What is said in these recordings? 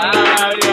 Bye.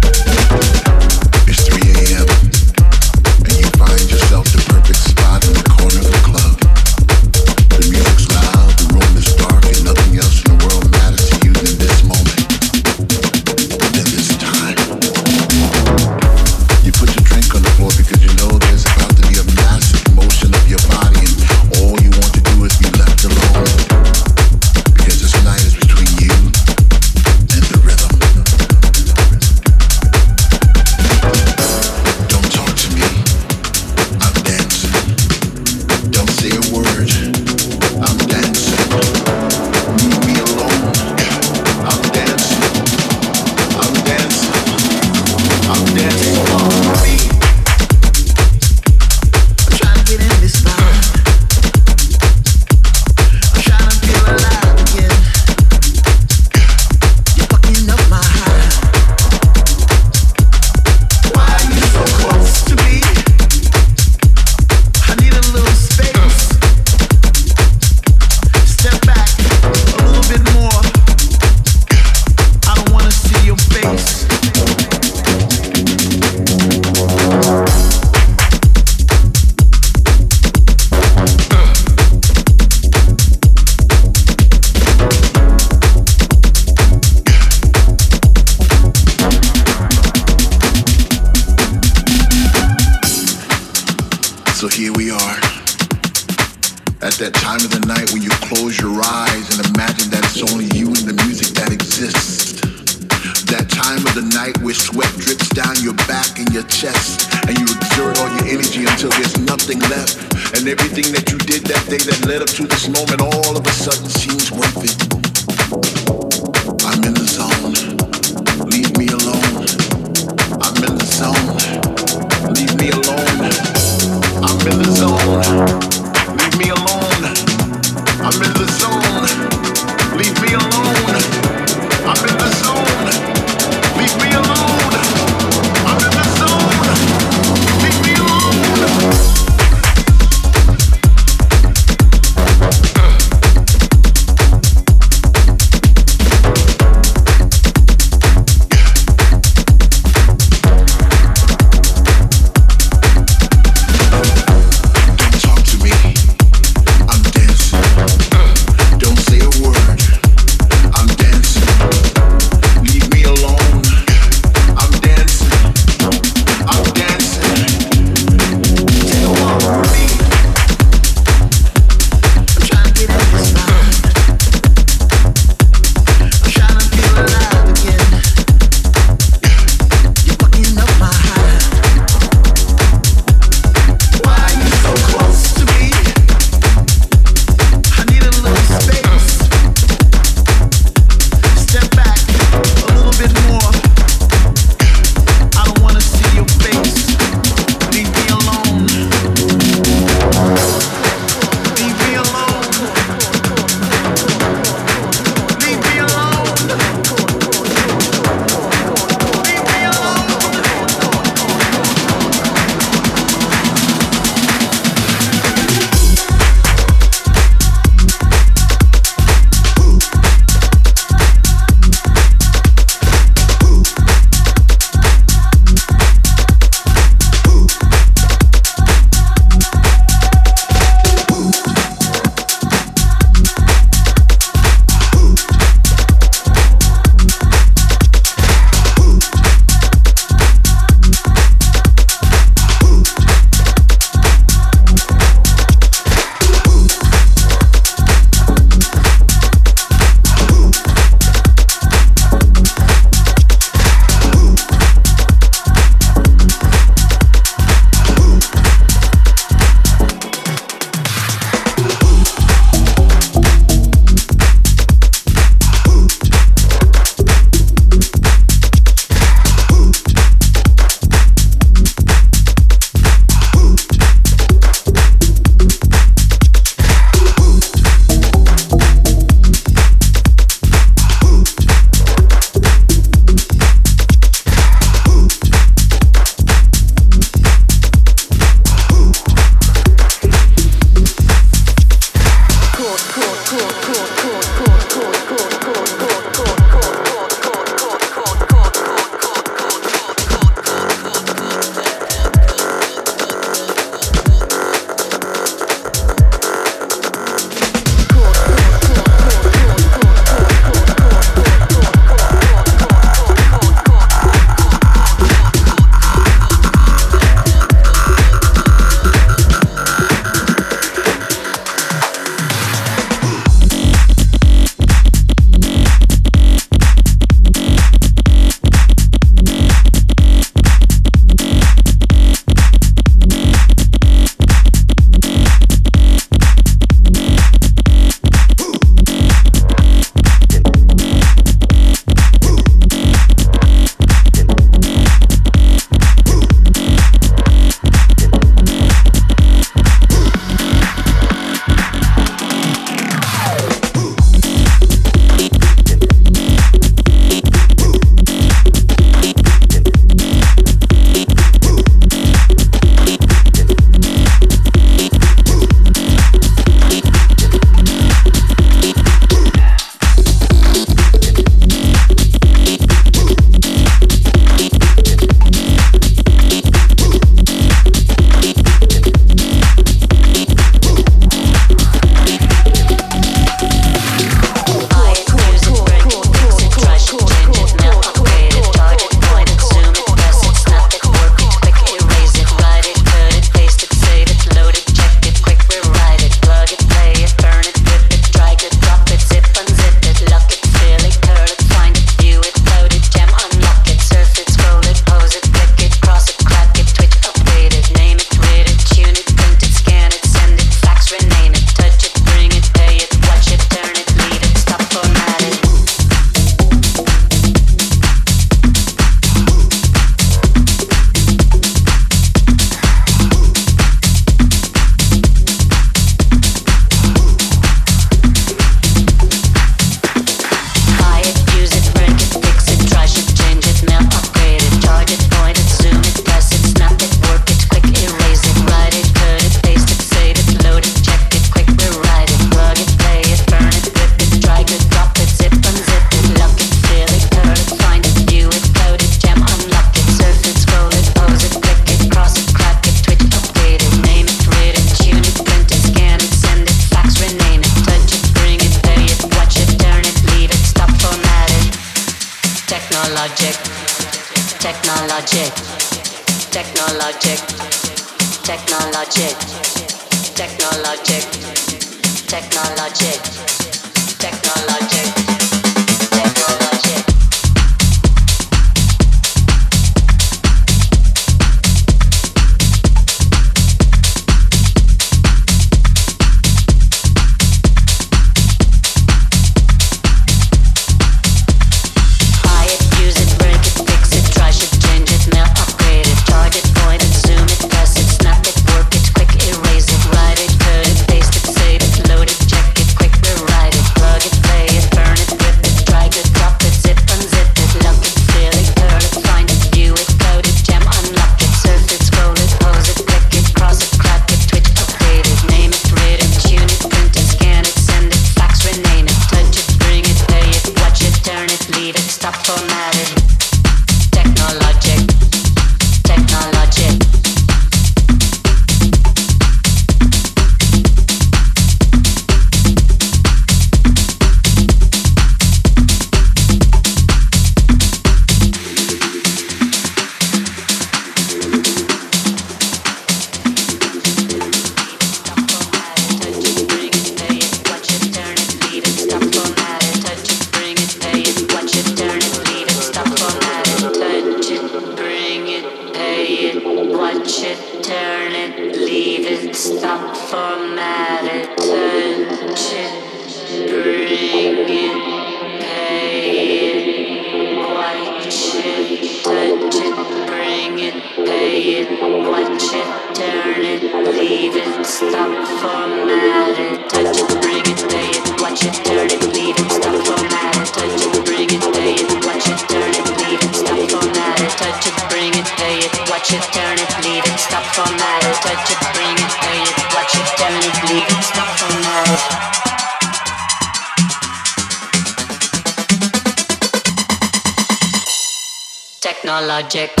Check.